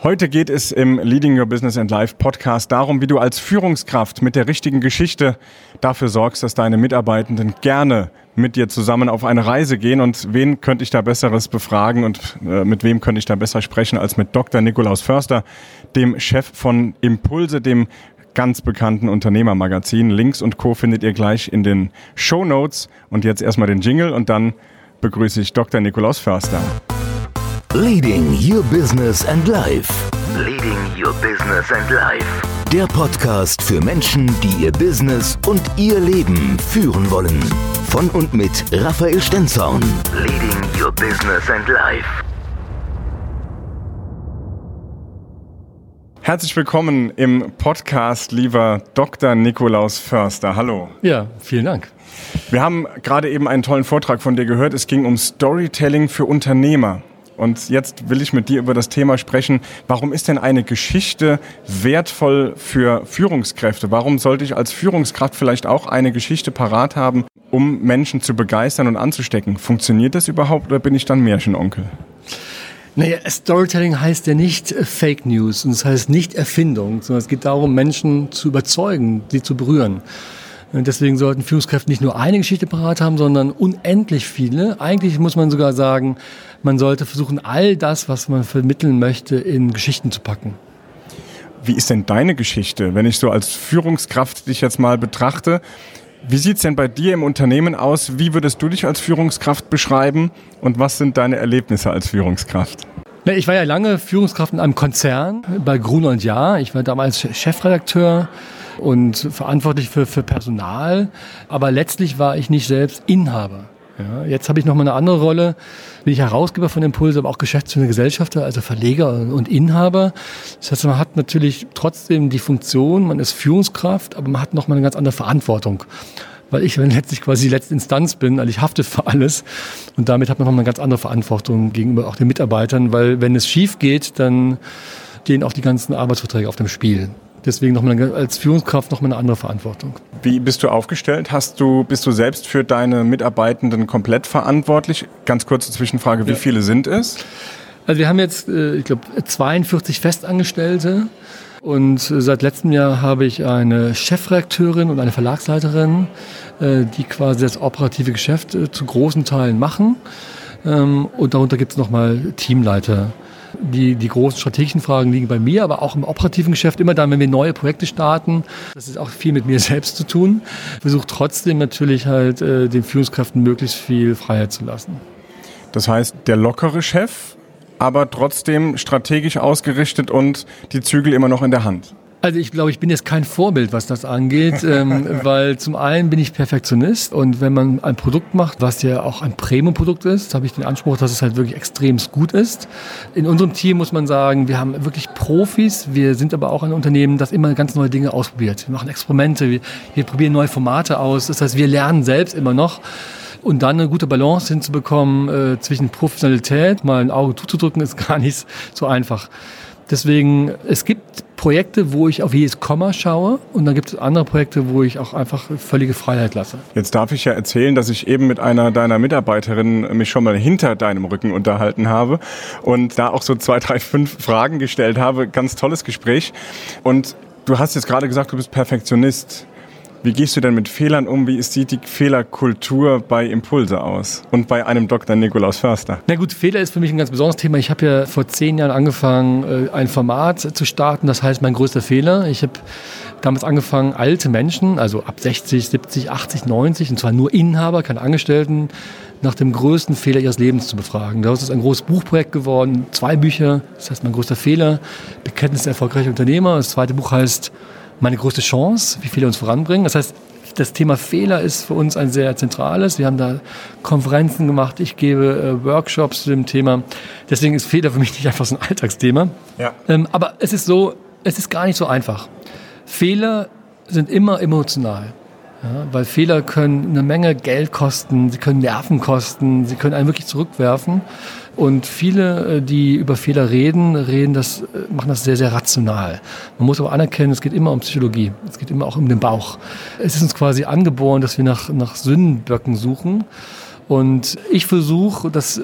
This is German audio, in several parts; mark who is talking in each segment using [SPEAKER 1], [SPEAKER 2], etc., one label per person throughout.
[SPEAKER 1] Heute geht es im Leading Your Business and Life Podcast darum, wie du als Führungskraft mit der richtigen Geschichte dafür sorgst, dass deine Mitarbeitenden gerne mit dir zusammen auf eine Reise gehen. Und wen könnte ich da Besseres befragen und äh, mit wem könnte ich da besser sprechen als mit Dr. Nikolaus Förster, dem Chef von Impulse, dem ganz bekannten Unternehmermagazin. Links und Co. findet ihr gleich in den Show Notes. Und jetzt erstmal den Jingle und dann begrüße ich Dr. Nikolaus Förster.
[SPEAKER 2] Leading Your Business and Life. Leading Your Business and Life. Der Podcast für Menschen, die ihr Business und ihr Leben führen wollen. Von und mit Raphael Stenzhorn. Leading Your Business and Life.
[SPEAKER 1] Herzlich willkommen im Podcast, lieber Dr. Nikolaus Förster. Hallo.
[SPEAKER 3] Ja, vielen Dank.
[SPEAKER 1] Wir haben gerade eben einen tollen Vortrag von dir gehört. Es ging um Storytelling für Unternehmer. Und jetzt will ich mit dir über das Thema sprechen. Warum ist denn eine Geschichte wertvoll für Führungskräfte? Warum sollte ich als Führungskraft vielleicht auch eine Geschichte parat haben, um Menschen zu begeistern und anzustecken? Funktioniert das überhaupt oder bin ich dann Märchenonkel?
[SPEAKER 3] Naja, Storytelling heißt ja nicht Fake News und es das heißt nicht Erfindung, sondern es geht darum, Menschen zu überzeugen, sie zu berühren. Deswegen sollten Führungskräfte nicht nur eine Geschichte parat haben, sondern unendlich viele. Eigentlich muss man sogar sagen, man sollte versuchen, all das, was man vermitteln möchte, in Geschichten zu packen.
[SPEAKER 1] Wie ist denn deine Geschichte, wenn ich so als Führungskraft dich jetzt mal betrachte? Wie sieht es denn bei dir im Unternehmen aus? Wie würdest du dich als Führungskraft beschreiben? Und was sind deine Erlebnisse als Führungskraft?
[SPEAKER 3] Ich war ja lange Führungskraft in einem Konzern bei Gruner und Jahr. Ich war damals Chefredakteur und verantwortlich für, für Personal. Aber letztlich war ich nicht selbst Inhaber. Ja, jetzt habe ich nochmal eine andere Rolle. Bin ich Herausgeber von Impulse, aber auch geschäftsführende Gesellschafter, also Verleger und Inhaber. Das heißt, man hat natürlich trotzdem die Funktion, man ist Führungskraft, aber man hat nochmal eine ganz andere Verantwortung. Weil ich letztlich quasi die letzte Instanz bin, also ich hafte für alles. Und damit hat man nochmal eine ganz andere Verantwortung gegenüber auch den Mitarbeitern, weil wenn es schief geht, dann stehen auch die ganzen Arbeitsverträge auf dem Spiel. Deswegen nochmal als Führungskraft nochmal eine andere Verantwortung.
[SPEAKER 1] Wie bist du aufgestellt? Hast du, bist du selbst für deine Mitarbeitenden komplett verantwortlich? Ganz kurze Zwischenfrage, wie ja. viele sind es?
[SPEAKER 3] Also wir haben jetzt, äh, ich glaube, 42 Festangestellte. Und äh, seit letztem Jahr habe ich eine Chefredakteurin und eine Verlagsleiterin, äh, die quasi das operative Geschäft zu großen Teilen machen. Ähm, und darunter gibt es nochmal Teamleiter die, die großen strategischen Fragen liegen bei mir, aber auch im operativen Geschäft, immer dann, wenn wir neue Projekte starten, das ist auch viel mit mir selbst zu tun, versuche trotzdem natürlich halt äh, den Führungskräften möglichst viel Freiheit zu lassen.
[SPEAKER 1] Das heißt, der lockere Chef, aber trotzdem strategisch ausgerichtet und die Zügel immer noch in der Hand.
[SPEAKER 3] Also ich glaube, ich bin jetzt kein Vorbild, was das angeht, ähm, weil zum einen bin ich Perfektionist und wenn man ein Produkt macht, was ja auch ein Premium-Produkt ist, habe ich den Anspruch, dass es halt wirklich extrem gut ist. In unserem Team muss man sagen, wir haben wirklich Profis, wir sind aber auch ein Unternehmen, das immer ganz neue Dinge ausprobiert. Wir machen Experimente, wir, wir probieren neue Formate aus, das heißt, wir lernen selbst immer noch. Und dann eine gute Balance hinzubekommen äh, zwischen Professionalität, mal ein Auge zuzudrücken, ist gar nicht so einfach. Deswegen, es gibt Projekte, wo ich auf jedes Komma schaue und dann gibt es andere Projekte, wo ich auch einfach völlige Freiheit lasse.
[SPEAKER 1] Jetzt darf ich ja erzählen, dass ich eben mit einer deiner Mitarbeiterinnen mich schon mal hinter deinem Rücken unterhalten habe und da auch so zwei, drei, fünf Fragen gestellt habe. Ganz tolles Gespräch. Und du hast jetzt gerade gesagt, du bist Perfektionist. Wie gehst du denn mit Fehlern um? Wie sieht die Fehlerkultur bei Impulse aus? Und bei einem Dr. Nikolaus Förster?
[SPEAKER 3] Na gut, Fehler ist für mich ein ganz besonderes Thema. Ich habe ja vor zehn Jahren angefangen, äh, ein Format zu starten. Das heißt, mein größter Fehler. Ich habe damals angefangen, alte Menschen, also ab 60, 70, 80, 90, und zwar nur Inhaber, keine Angestellten, nach dem größten Fehler ihres Lebens zu befragen. Daraus ist ein großes Buchprojekt geworden, zwei Bücher. Das heißt, mein größter Fehler, Bekenntnis erfolgreicher Unternehmer. Das zweite Buch heißt meine größte Chance, wie viele uns voranbringen. Das heißt, das Thema Fehler ist für uns ein sehr zentrales. Wir haben da Konferenzen gemacht, ich gebe äh, Workshops zu dem Thema. Deswegen ist Fehler für mich nicht einfach so ein Alltagsthema. Ja. Ähm, aber es ist so, es ist gar nicht so einfach. Fehler sind immer emotional. Ja, weil Fehler können eine Menge Geld kosten, sie können Nerven kosten, sie können einen wirklich zurückwerfen. Und viele, äh, die über Fehler reden, reden das, äh, machen das sehr, sehr rational. Man muss aber anerkennen, es geht immer um Psychologie. Es geht immer auch um den Bauch. Es ist uns quasi angeboren, dass wir nach, nach Sündenböcken suchen. Und ich versuche, das äh,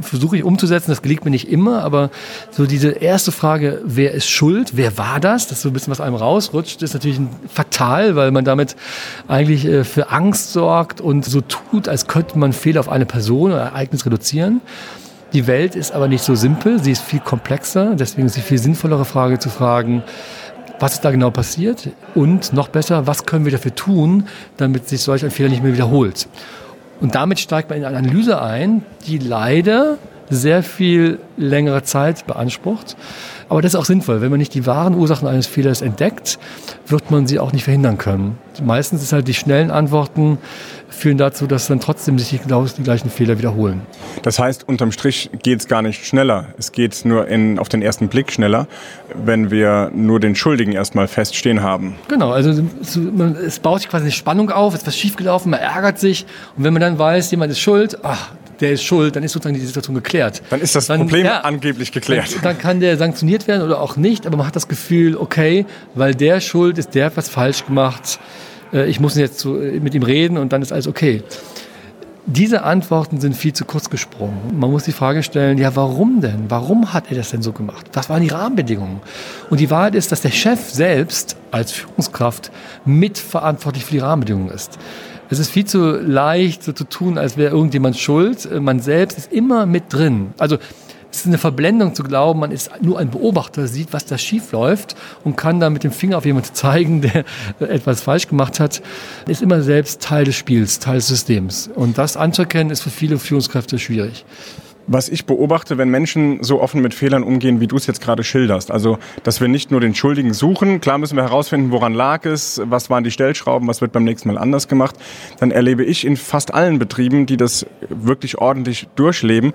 [SPEAKER 3] versuche ich umzusetzen, das gelingt mir nicht immer, aber so diese erste Frage, wer ist schuld, wer war das, das ist so ein bisschen was einem rausrutscht, ist natürlich fatal, weil man damit eigentlich äh, für Angst sorgt und so tut, als könnte man Fehler auf eine Person oder Ereignis reduzieren. Die Welt ist aber nicht so simpel, sie ist viel komplexer, deswegen ist die viel sinnvollere Frage zu fragen, was ist da genau passiert und noch besser, was können wir dafür tun, damit sich solch ein Fehler nicht mehr wiederholt. Und damit steigt man in eine Analyse ein, die leider sehr viel längere Zeit beansprucht. Aber das ist auch sinnvoll. Wenn man nicht die wahren Ursachen eines Fehlers entdeckt, wird man sie auch nicht verhindern können. Meistens ist halt die schnellen Antworten führen dazu, dass dann trotzdem sich die, die gleichen Fehler wiederholen.
[SPEAKER 1] Das heißt, unterm Strich geht es gar nicht schneller. Es geht nur in, auf den ersten Blick schneller, wenn wir nur den Schuldigen erstmal feststehen haben.
[SPEAKER 3] Genau, also es baut sich quasi eine Spannung auf, es ist was schiefgelaufen, man ärgert sich und wenn man dann weiß, jemand ist schuld, ach, der ist schuld, dann ist sozusagen die Situation geklärt.
[SPEAKER 1] Dann ist das dann, Problem ja, angeblich geklärt.
[SPEAKER 3] Dann, dann, kann der sanktioniert werden oder auch nicht, aber man hat das Gefühl, okay, weil der schuld ist, der hat was falsch gemacht, äh, ich muss jetzt mit ihm reden und dann ist alles okay. Diese Antworten sind viel zu kurz gesprungen. Man muss die Frage stellen, ja, warum denn? Warum hat er das denn so gemacht? Was waren die Rahmenbedingungen? Und die Wahrheit ist, dass der Chef selbst als Führungskraft mitverantwortlich für die Rahmenbedingungen ist. Es ist viel zu leicht, so zu tun, als wäre irgendjemand schuld. Man selbst ist immer mit drin. Also es ist eine Verblendung zu glauben, man ist nur ein Beobachter, sieht, was da schief läuft und kann dann mit dem Finger auf jemanden zeigen, der etwas falsch gemacht hat. Ist immer selbst Teil des Spiels, Teil des Systems. Und das anzuerkennen, ist für viele Führungskräfte schwierig
[SPEAKER 1] was ich beobachte, wenn Menschen so offen mit Fehlern umgehen, wie du es jetzt gerade schilderst. Also, dass wir nicht nur den Schuldigen suchen, klar müssen wir herausfinden, woran lag es, was waren die Stellschrauben, was wird beim nächsten Mal anders gemacht. Dann erlebe ich in fast allen Betrieben, die das wirklich ordentlich durchleben,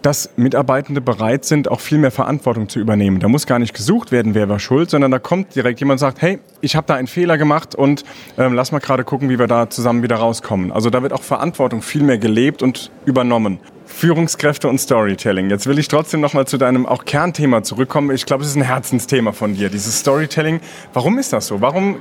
[SPEAKER 1] dass Mitarbeitende bereit sind, auch viel mehr Verantwortung zu übernehmen. Da muss gar nicht gesucht werden, wer war schuld, sondern da kommt direkt jemand und sagt, hey, ich habe da einen Fehler gemacht und ähm, lass mal gerade gucken, wie wir da zusammen wieder rauskommen. Also da wird auch Verantwortung viel mehr gelebt und übernommen. Führungskräfte und Storytelling. Jetzt will ich trotzdem noch mal zu deinem auch Kernthema zurückkommen. Ich glaube, es ist ein Herzensthema von dir, dieses Storytelling. Warum ist das so? Warum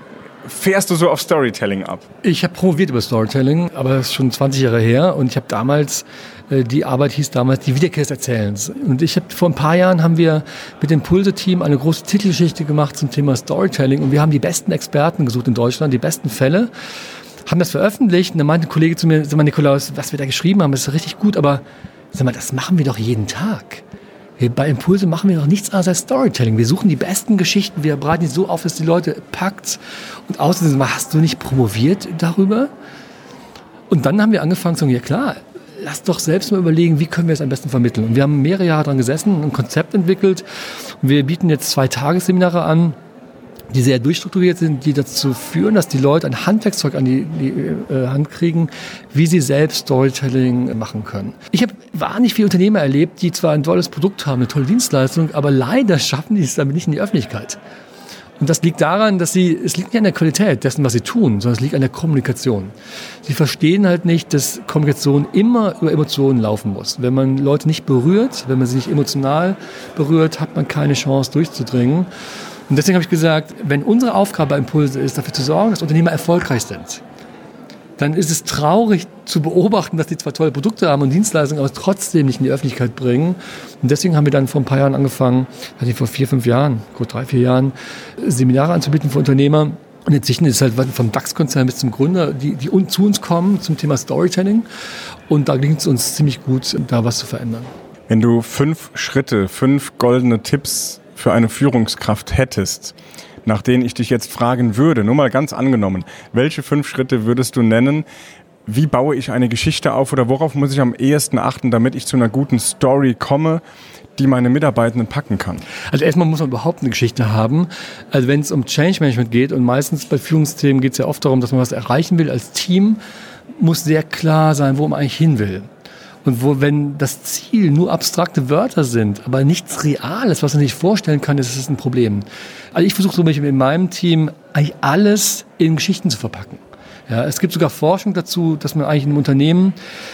[SPEAKER 1] fährst du so auf Storytelling ab?
[SPEAKER 3] Ich habe promoviert über Storytelling, aber das ist schon 20 Jahre her und ich habe damals äh, die Arbeit hieß damals die Wiederkehr des Erzählens. Und ich habe vor ein paar Jahren haben wir mit dem Pulse-Team eine große Titelgeschichte gemacht zum Thema Storytelling und wir haben die besten Experten gesucht in Deutschland, die besten Fälle, haben das veröffentlicht und dann meinte ein Kollege zu mir, sag mal Nikolaus, was wir da geschrieben haben, ist richtig gut, aber sag mal, das machen wir doch jeden Tag. Bei Impulse machen wir doch nichts anderes als Storytelling. Wir suchen die besten Geschichten, wir bereiten die so auf, dass die Leute packt. Und außerdem, hast du nicht promoviert darüber? Und dann haben wir angefangen zu sagen, ja klar, lass doch selbst mal überlegen, wie können wir es am besten vermitteln. Und wir haben mehrere Jahre daran gesessen, ein Konzept entwickelt. Und wir bieten jetzt zwei Tagesseminare an, die sehr durchstrukturiert sind, die dazu führen, dass die Leute ein Handwerkszeug an die, die äh, Hand kriegen, wie sie selbst Storytelling machen können. Ich habe wahnsinnig viele Unternehmer erlebt, die zwar ein tolles Produkt haben, eine tolle Dienstleistung, aber leider schaffen die es damit nicht in die Öffentlichkeit. Und das liegt daran, dass sie, es liegt nicht an der Qualität dessen, was sie tun, sondern es liegt an der Kommunikation. Sie verstehen halt nicht, dass Kommunikation immer über Emotionen laufen muss. Wenn man Leute nicht berührt, wenn man sie nicht emotional berührt, hat man keine Chance durchzudringen. Und deswegen habe ich gesagt, wenn unsere Aufgabe bei Impulse ist, dafür zu sorgen, dass Unternehmer erfolgreich sind, dann ist es traurig zu beobachten, dass die zwar tolle Produkte haben und Dienstleistungen, aber trotzdem nicht in die Öffentlichkeit bringen. Und deswegen haben wir dann vor ein paar Jahren angefangen, also vor vier, fünf Jahren, gut drei, vier Jahren, Seminare anzubieten für Unternehmer. Und inzwischen ist es halt vom DAX-Konzern bis zum Gründer, die, die zu uns kommen zum Thema Storytelling. Und da gelingt es uns ziemlich gut, da was zu verändern.
[SPEAKER 1] Wenn du fünf Schritte, fünf goldene Tipps für eine Führungskraft hättest, nach denen ich dich jetzt fragen würde, nur mal ganz angenommen, welche fünf Schritte würdest du nennen? Wie baue ich eine Geschichte auf oder worauf muss ich am ehesten achten, damit ich zu einer guten Story komme, die meine Mitarbeitenden packen kann?
[SPEAKER 3] Also erstmal muss man überhaupt eine Geschichte haben. Also wenn es um Change Management geht und meistens bei Führungsthemen geht es ja oft darum, dass man was erreichen will als Team, muss sehr klar sein, wo man eigentlich hin will. Und wo, wenn das Ziel nur abstrakte Wörter sind, aber nichts Reales, was man sich vorstellen kann, ist es ein Problem. Also ich versuche zum Beispiel in meinem Team eigentlich alles in Geschichten zu verpacken. Ja, es gibt sogar Forschung dazu, dass man eigentlich in einem Unternehmen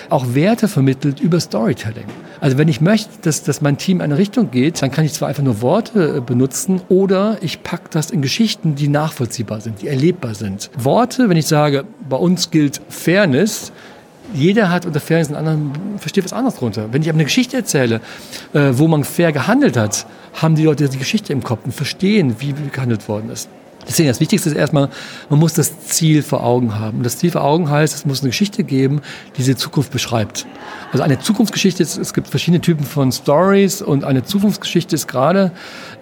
[SPEAKER 3] auch Werte vermittelt über Storytelling. Also wenn ich möchte, dass, dass mein Team in eine Richtung geht, dann kann ich zwar einfach nur Worte äh, benutzen oder ich packe das in Geschichten, die nachvollziehbar sind, die erlebbar sind. Worte, wenn ich sage, bei uns gilt Fairness, jeder hat unter Fairness einen anderen, versteht was anderes drunter. Wenn ich aber eine Geschichte erzähle, äh, wo man fair gehandelt hat, haben die Leute die Geschichte im Kopf und verstehen, wie, gehandelt worden ist. Deswegen das Wichtigste ist erstmal, man muss das Ziel vor Augen haben. Und das Ziel vor Augen heißt, es muss eine Geschichte geben, die diese Zukunft beschreibt. Also eine Zukunftsgeschichte, ist, es gibt verschiedene Typen von Stories und eine Zukunftsgeschichte ist gerade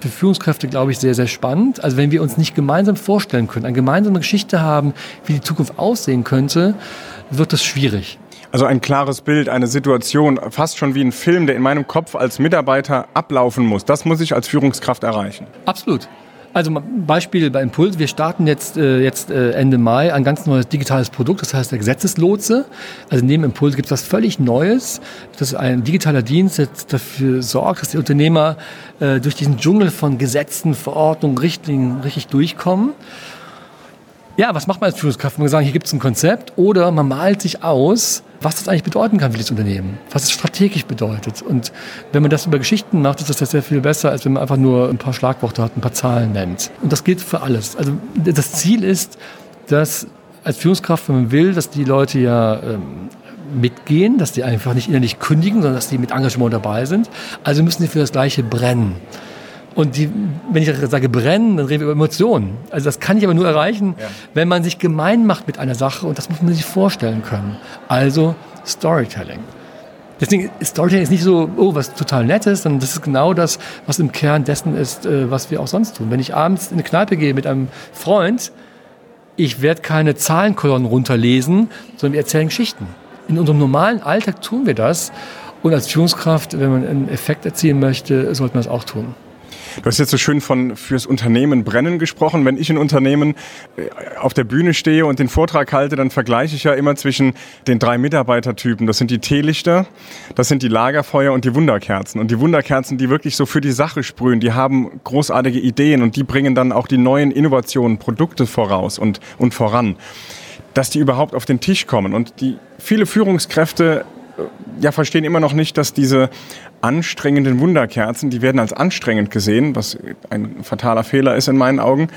[SPEAKER 3] für Führungskräfte, glaube ich, sehr, sehr spannend. Also wenn wir uns nicht gemeinsam vorstellen können, eine gemeinsame Geschichte haben, wie die Zukunft aussehen könnte, wird das schwierig.
[SPEAKER 1] Also ein klares Bild, eine Situation, fast schon wie ein Film, der in meinem Kopf als Mitarbeiter ablaufen muss. Das muss ich als Führungskraft erreichen.
[SPEAKER 3] Absolut. Also Beispiel bei Impuls. Wir starten jetzt, äh, jetzt äh, Ende Mai ein ganz neues digitales Produkt, das heißt der Gesetzeslotse. Also neben Impuls gibt es was völlig Neues. Das ist ein digitaler Dienst, der dafür sorgt, dass die Unternehmer äh, durch diesen Dschungel von Gesetzen, Verordnungen, Richtlinien richtig durchkommen. Ja, was macht man als Führungskraft? Man sagt, hier gibt es ein Konzept oder man malt sich aus, was das eigentlich bedeuten kann für das Unternehmen, was es strategisch bedeutet. Und wenn man das über Geschichten macht, ist das sehr viel besser, als wenn man einfach nur ein paar Schlagworte hat, ein paar Zahlen nennt. Und das gilt für alles. Also das Ziel ist, dass als Führungskraft, wenn man will, dass die Leute ja ähm, mitgehen, dass die einfach nicht innerlich kündigen, sondern dass die mit Engagement dabei sind. Also müssen sie für das Gleiche brennen. Und die, wenn ich sage brennen, dann reden wir über Emotionen. Also das kann ich aber nur erreichen, ja. wenn man sich gemein macht mit einer Sache und das muss man sich vorstellen können. Also Storytelling. Deswegen, Storytelling ist nicht so, oh, was total Nettes, sondern das ist genau das, was im Kern dessen ist, äh, was wir auch sonst tun. Wenn ich abends in eine Kneipe gehe mit einem Freund, ich werde keine Zahlenkolonnen runterlesen, sondern wir erzählen Geschichten. In unserem normalen Alltag tun wir das. Und als Führungskraft, wenn man einen Effekt erzielen möchte, sollte man das auch tun.
[SPEAKER 1] Du hast jetzt so schön von fürs Unternehmen brennen gesprochen. Wenn ich in Unternehmen äh, auf der Bühne stehe und den Vortrag halte, dann vergleiche ich ja immer zwischen den drei Mitarbeitertypen. Das sind die Teelichter, das sind die Lagerfeuer und die Wunderkerzen. Und die Wunderkerzen, die wirklich so für die Sache sprühen, die haben großartige Ideen und die bringen dann auch die neuen Innovationen, Produkte voraus und, und voran. Dass die überhaupt auf den Tisch kommen. Und die viele Führungskräfte ja, verstehen immer noch nicht, dass diese anstrengenden Wunderkerzen, die werden als anstrengend gesehen, was ein fataler Fehler ist in meinen Augen.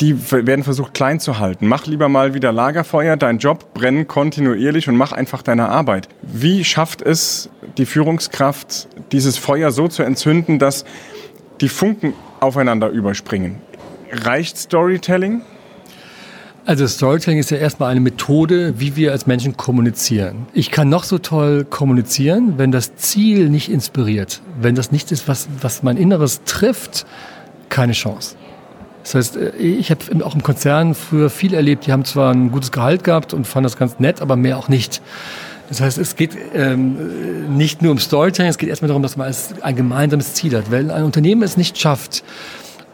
[SPEAKER 1] Die werden versucht klein zu halten. Mach lieber mal wieder Lagerfeuer, dein Job brenn kontinuierlich und mach einfach deine Arbeit. Wie schafft es die Führungskraft, dieses Feuer so zu entzünden, dass die Funken aufeinander überspringen? Reicht Storytelling?
[SPEAKER 3] Also Storytelling ist ja erstmal eine Methode, wie wir als Menschen kommunizieren. Ich kann noch so toll kommunizieren, wenn das Ziel nicht inspiriert, wenn das nicht ist, was, was mein Inneres trifft, keine Chance. Das heißt, äh, ich habe auch im Konzern früher viel erlebt, die haben zwar ein gutes Gehalt gehabt und fanden das ganz nett, aber mehr auch nicht. Das heißt, es geht ähm, nicht nur um Storytelling, es geht erstmal darum, dass man ein gemeinsames Ziel hat. Wenn ein Unternehmen es nicht schafft,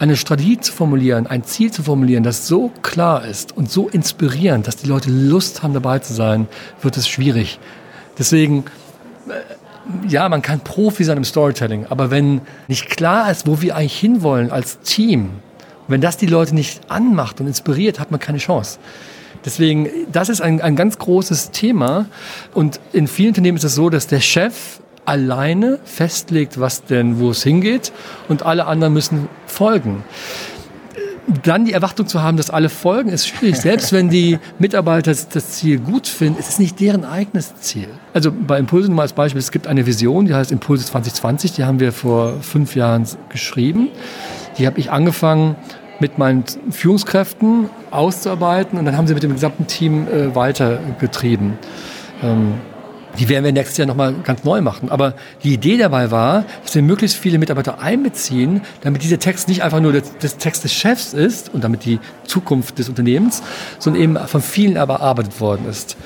[SPEAKER 3] eine Strategie zu formulieren, ein Ziel zu formulieren, das so klar ist und so inspirierend, dass die Leute Lust haben, dabei zu sein, wird es schwierig. Deswegen, äh, ja, man kann Profi sein im Storytelling, aber wenn nicht klar ist, wo wir eigentlich hinwollen als Team, wenn das die Leute nicht anmacht und inspiriert, hat man keine Chance. Deswegen, das ist ein, ein ganz großes Thema. Und in vielen Unternehmen ist es so, dass der Chef alleine festlegt, was denn, wo es hingeht und alle anderen müssen folgen. Dann die Erwartung zu haben, dass alle folgen, ist schwierig. Selbst wenn die Mitarbeiter das Ziel gut finden, ist es nicht deren eigenes Ziel. Also bei Impulse nur mal als Beispiel, es gibt eine Vision, die heißt Impulse 2020, die haben wir vor fünf Jahren geschrieben. Die habe ich angefangen mit meinen Führungskräften auszuarbeiten und dann haben sie mit dem gesamten Team äh, weitergetrieben. Ähm, die werden wir nächstes Jahr nochmal ganz neu machen. Aber die Idee dabei war, dass wir möglichst viele Mitarbeiter einbeziehen, damit dieser Text nicht einfach nur das, Text des Chefs ist und damit die Zukunft des Unternehmens, sondern eben von vielen erarbeitet worden ist.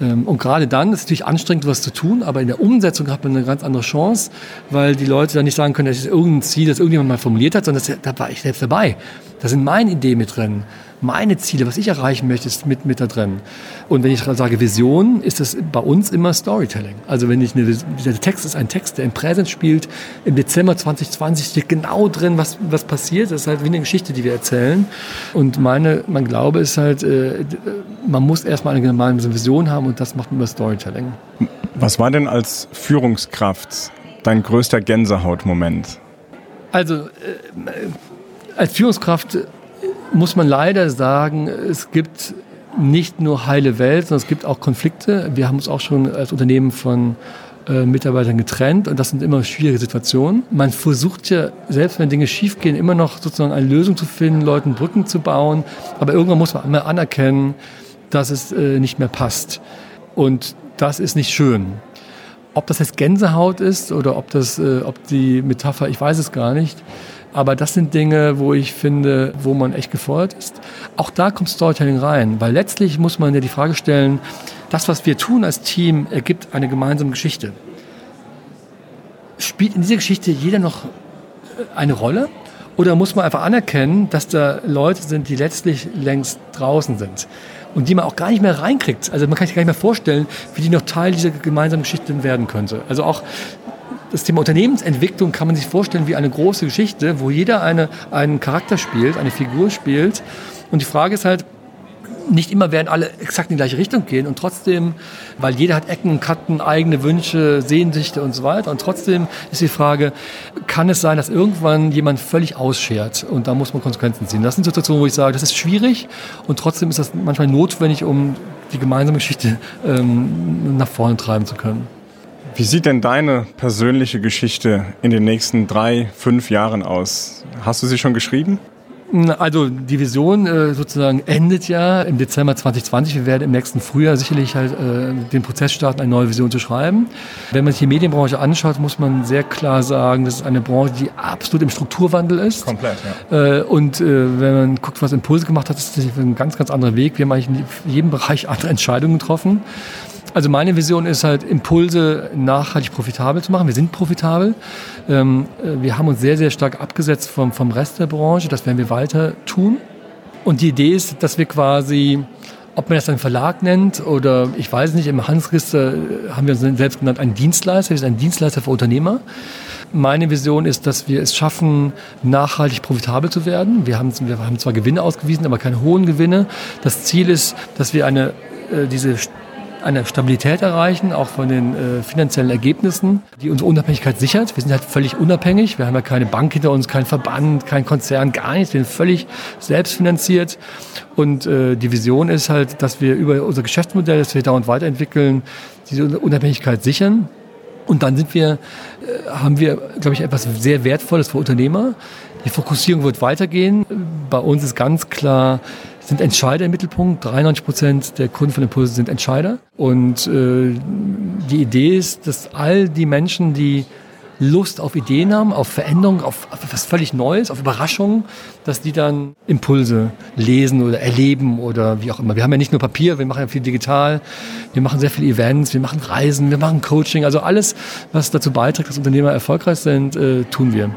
[SPEAKER 3] Ähm, und gerade dann ist es natürlich anstrengend, was zu tun, aber in der Umsetzung hat man eine ganz andere Chance, weil die Leute dann nicht sagen können, das ist irgendein Ziel, das irgendjemand mal formuliert hat, sondern das, da war ich selbst dabei. Da sind meine Ideen mit drin meine Ziele, was ich erreichen möchte, ist mit, mit da drin. Und wenn ich sage Vision, ist das bei uns immer Storytelling. Also wenn ich eine, dieser Text ist ein Text, der im Präsens spielt. Im Dezember 2020 steht genau drin, was, was passiert. Das ist halt wie eine Geschichte, die wir erzählen. Und meine, mein Glaube ist halt, äh, man muss erstmal eine gemeinsame Vision haben und das macht man über Storytelling.
[SPEAKER 1] Was war denn als Führungskraft dein größter Gänsehautmoment?
[SPEAKER 3] Also äh, als Führungskraft muss man leider sagen, es gibt nicht nur heile Welt, sondern es gibt auch Konflikte. Wir haben uns auch schon als Unternehmen von äh, Mitarbeitern getrennt und das sind immer schwierige Situationen. Man versucht ja, selbst wenn Dinge schiefgehen, immer noch sozusagen eine Lösung zu finden, Leuten Brücken zu bauen, aber irgendwann muss man immer anerkennen, dass es äh, nicht mehr passt. Und das ist nicht schön. Ob das jetzt Gänsehaut ist oder ob das, äh, ob die Metapher, ich weiß es gar nicht. Aber das sind Dinge, wo ich finde, wo man echt gefordert ist. Auch da kommt Storytelling rein, weil letztlich muss man ja die Frage stellen, das, was wir tun als Team, ergibt eine gemeinsame Geschichte. Spielt in dieser Geschichte jeder noch äh, eine Rolle? Oder muss man einfach anerkennen, dass da Leute sind, die letztlich längst draußen sind und die man auch gar nicht mehr reinkriegt? Also man kann sich gar nicht mehr vorstellen, wie die noch Teil dieser gemeinsamen Geschichte werden könnte. Also auch das Thema Unternehmensentwicklung kann man sich vorstellen wie eine große Geschichte, wo jeder eine, einen Charakter spielt, eine Figur spielt. Und die Frage ist halt, nicht immer werden alle exakt in die gleiche Richtung gehen und trotzdem, weil jeder hat Ecken, Kanten, eigene Wünsche, Sehnsüchte und so weiter und trotzdem ist die Frage, kann es sein, dass irgendwann jemand völlig ausschert und da muss man Konsequenzen ziehen. Das sind Situationen, wo ich sage, das ist schwierig und trotzdem ist das manchmal notwendig, um die gemeinsame Geschichte ähm, nach vorne treiben zu können.
[SPEAKER 1] Wie sieht denn deine persönliche Geschichte in den nächsten drei, fünf Jahren aus? Hast du sie schon geschrieben?
[SPEAKER 3] Also die Vision äh, sozusagen endet ja im Dezember 2020. Wir werden im nächsten Frühjahr sicherlich halt äh, den Prozess starten, eine neue Vision zu schreiben. Wenn man sich die Medienbranche anschaut, muss man sehr klar sagen, das ist eine Branche, die absolut im Strukturwandel ist.
[SPEAKER 1] Komplett, ja.
[SPEAKER 3] Äh, und wenn man guckt, was Impulse gemacht hat, ist das ein ganz, ganz anderer Weg. Wir haben eigentlich in jedem Bereich andere Entscheidungen getroffen. Also meine Vision ist halt, Impulse nachhaltig profitabel zu machen. Wir sind profitabel. Ähm, äh, wir haben uns sehr, sehr stark abgesetzt vom, vom Rest der Branche. Das werden wir weiter tun. Und die Idee ist, dass wir quasi, ob man das einen Verlag nennt oder ich weiß nicht, im Handelsregister äh, haben wir uns selbst genannt, ein Dienstleister. Wir sind ein Dienstleister für Unternehmer. Meine Vision ist, dass wir es schaffen, nachhaltig profitabel zu werden. Wir haben, wir haben zwar Gewinne ausgewiesen, aber keine hohen Gewinne. Das Ziel ist, dass wir eine, äh, diese eine Stabilität erreichen, auch von den äh, finanziellen Ergebnissen, die unsere Unabhängigkeit sichert. Wir sind halt völlig unabhängig. Wir haben ja keine Bank hinter uns, kein Verband, kein Konzern, gar nichts. Wir sind völlig selbstfinanziert. Und äh, die Vision ist halt, dass wir über unser Geschäftsmodell, das wir dauernd weiterentwickeln, diese Unabhängigkeit sichern. Und dann sind wir, äh, haben wir, glaube ich, etwas sehr Wertvolles für Unternehmer. Die Fokussierung wird weitergehen. Bei uns ist ganz klar, sind Entscheider im Mittelpunkt. 93 Prozent der Kunden von Impulse sind Entscheider. Und äh, die Idee ist, dass all die Menschen, die Lust auf Ideen haben, auf Veränderung, auf, auf etwas völlig Neues, auf Überraschungen, dass die dann Impulse lesen oder erleben oder wie auch immer. Wir haben ja nicht nur Papier, wir machen ja viel digital, wir machen sehr viele Events, wir machen Reisen, wir machen Coaching, also alles, was dazu beiträgt, dass Unternehmer erfolgreich sind, äh, tun wir.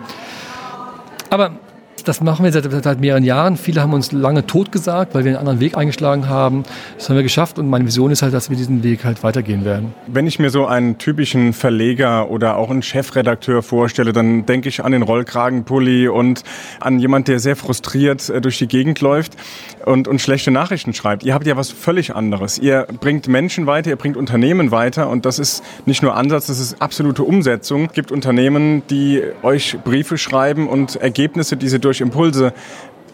[SPEAKER 3] Aber das machen wir seit, seit, mehreren Jahren. Viele haben uns lange tot gesagt, weil wir einen anderen Weg eingeschlagen haben. Das haben wir geschafft und meine Vision ist halt, dass wir diesen Weg halt weitergehen werden.
[SPEAKER 1] Wenn ich mir so einen typischen Verleger oder auch einen Chefredakteur vorstelle, dann denke ich an den Rollkragenpulli und an jemand, der sehr frustriert äh, durch die Gegend läuft und, und schlechte Nachrichten schreibt. Ihr habt ja was völlig anderes. Ihr bringt Menschen weiter, ihr bringt Unternehmen weiter und das ist nicht nur Ansatz, das ist absolute Umsetzung. Es gibt Unternehmen, die euch Briefe schreiben und Ergebnisse, die sie durch durch Impulse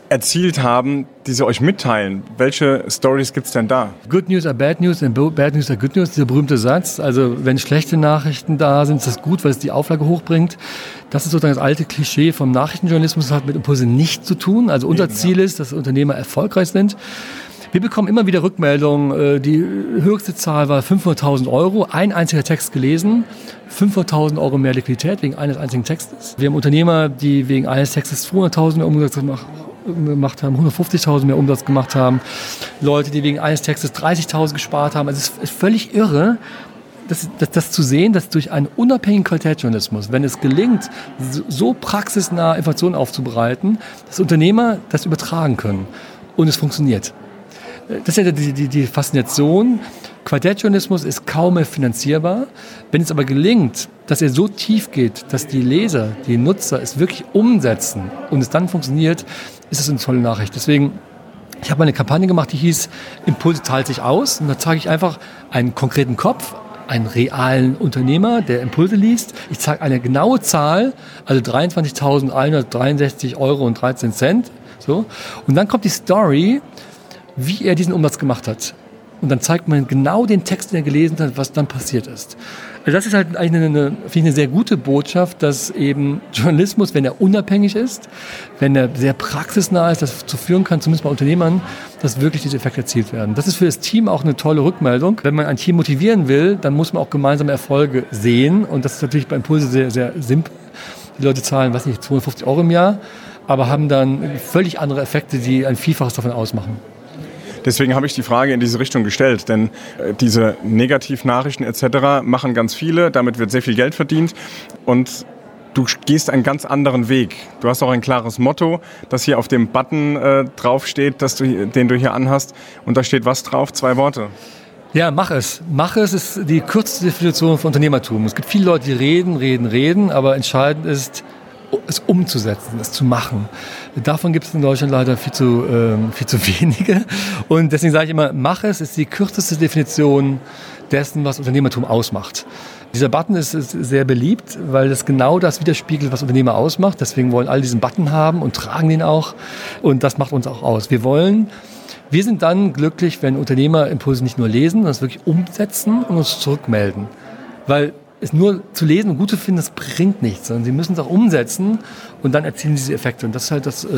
[SPEAKER 1] erzielt haben, die sie euch mitteilen. Welche Stories gibt es denn da?
[SPEAKER 3] Good News are Bad News and Bad News are Good News, dieser berühmte Satz. Also wenn schlechte Nachrichten da sind, ist das gut, weil es die Auflage hochbringt. Das ist sozusagen das alte Klischee vom Nachrichtenjournalismus, das hat mit Impulse nichts zu tun. Also unser Ziel ist, dass Unternehmer erfolgreich sind. Wir bekommen immer wieder Rückmeldungen. Äh, die höchste Zahl war 500.000 Euro. Ein einziger Text gelesen. 500.000 Euro mehr Liquidität wegen eines einzigen Textes. Wir haben Unternehmer, die wegen eines Textes 200.000 mehr Umsatz gemacht haben, 150.000 mehr Umsatz gemacht haben. Leute, die wegen eines Textes 30.000 gespart haben. Also es ist völlig irre, das, das, das, zu sehen, dass durch einen unabhängigen Qualitätsjournalismus, wenn es gelingt, so, praxisnah Informationen aufzubereiten, dass Unternehmer das übertragen können. Und es funktioniert. Das ist ja die, die, die Faszination. Qualitätsjournalismus ist kaum mehr finanzierbar. Wenn es aber gelingt, dass er so tief geht, dass die Leser, die Nutzer es wirklich umsetzen und es dann funktioniert, ist es eine tolle Nachricht. Deswegen, ich habe eine Kampagne gemacht, die hieß Impulse teilt sich aus. Und da zeige ich einfach einen konkreten Kopf, einen realen Unternehmer, der Impulse liest. Ich zeige eine genaue Zahl, also 23.163 Euro und 13 Cent. So. Und dann kommt die Story, wie er diesen Umsatz gemacht hat. Und dann zeigt man genau den Text, den er gelesen hat, was dann passiert ist. Also das ist halt eigentlich eine, eine, ich, eine sehr gute Botschaft, dass eben Journalismus, wenn er unabhängig ist, wenn er sehr praxisnah ist, das zu führen kann, zumindest bei Unternehmern, dass wirklich diese Effekte erzielt werden. Das ist für das Team auch eine tolle Rückmeldung. Wenn man ein Team motivieren will, dann muss man auch gemeinsame Erfolge sehen. Und das ist natürlich bei Impulse sehr, sehr simpel. Die Leute zahlen, was nicht, 250 Euro im Jahr, aber haben dann völlig andere Effekte, die ein Vielfaches davon ausmachen.
[SPEAKER 1] Deswegen habe ich die Frage in diese Richtung gestellt, denn äh, diese Negativnachrichten etc. machen ganz viele, damit wird sehr viel Geld verdient und du gehst einen ganz anderen Weg. Du hast auch ein klares Motto, das hier auf dem Button äh, draufsteht, dass du, den du hier anhast und da steht was drauf? Zwei Worte.
[SPEAKER 3] Ja, mach es. Mach es ist die kürzeste Definition von Unternehmertum. Es gibt viele Leute, die reden, reden, reden, aber entscheidend ist, es umzusetzen, es zu machen. Davon gibt es in Deutschland leider viel zu, ähm, viel zu wenige. Und deswegen sage ich immer, mach es ist die kürzeste Definition dessen, was Unternehmertum ausmacht. Dieser Button ist, ist sehr beliebt, weil es genau das widerspiegelt, was Unternehmer ausmacht. Deswegen wollen alle diesen Button haben und tragen den auch. Und das macht uns auch aus. Wir wollen wir sind dann glücklich, wenn Unternehmer Impulse nicht nur lesen, sondern es wirklich umsetzen und uns zurückmelden. Weil es nur zu lesen und gut zu finden, das bringt nichts, sondern sie müssen es auch umsetzen und dann erzielen sie diese Effekte. Und das ist halt das, äh,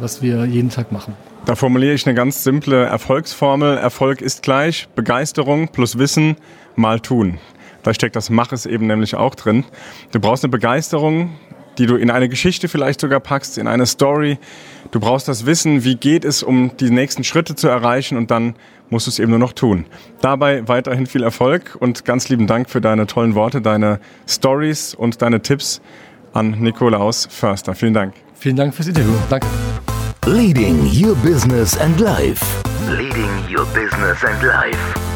[SPEAKER 3] was wir jeden Tag machen.
[SPEAKER 1] Da formuliere ich eine ganz simple Erfolgsformel. Erfolg ist gleich Begeisterung plus Wissen mal tun. Da steckt das Mach es eben nämlich auch drin. Du brauchst eine Begeisterung, die du in eine Geschichte vielleicht sogar packst, in eine Story. Du brauchst das Wissen, wie geht es, um die nächsten Schritte zu erreichen und dann musst du es eben nur noch tun. Dabei weiterhin viel Erfolg und ganz lieben Dank für deine tollen Worte, deine Stories und deine Tipps an Nikolaus Förster. Vielen Dank.
[SPEAKER 3] Vielen Dank fürs Interview. Danke.
[SPEAKER 2] Leading Your Business and Life. Leading Your Business and Life.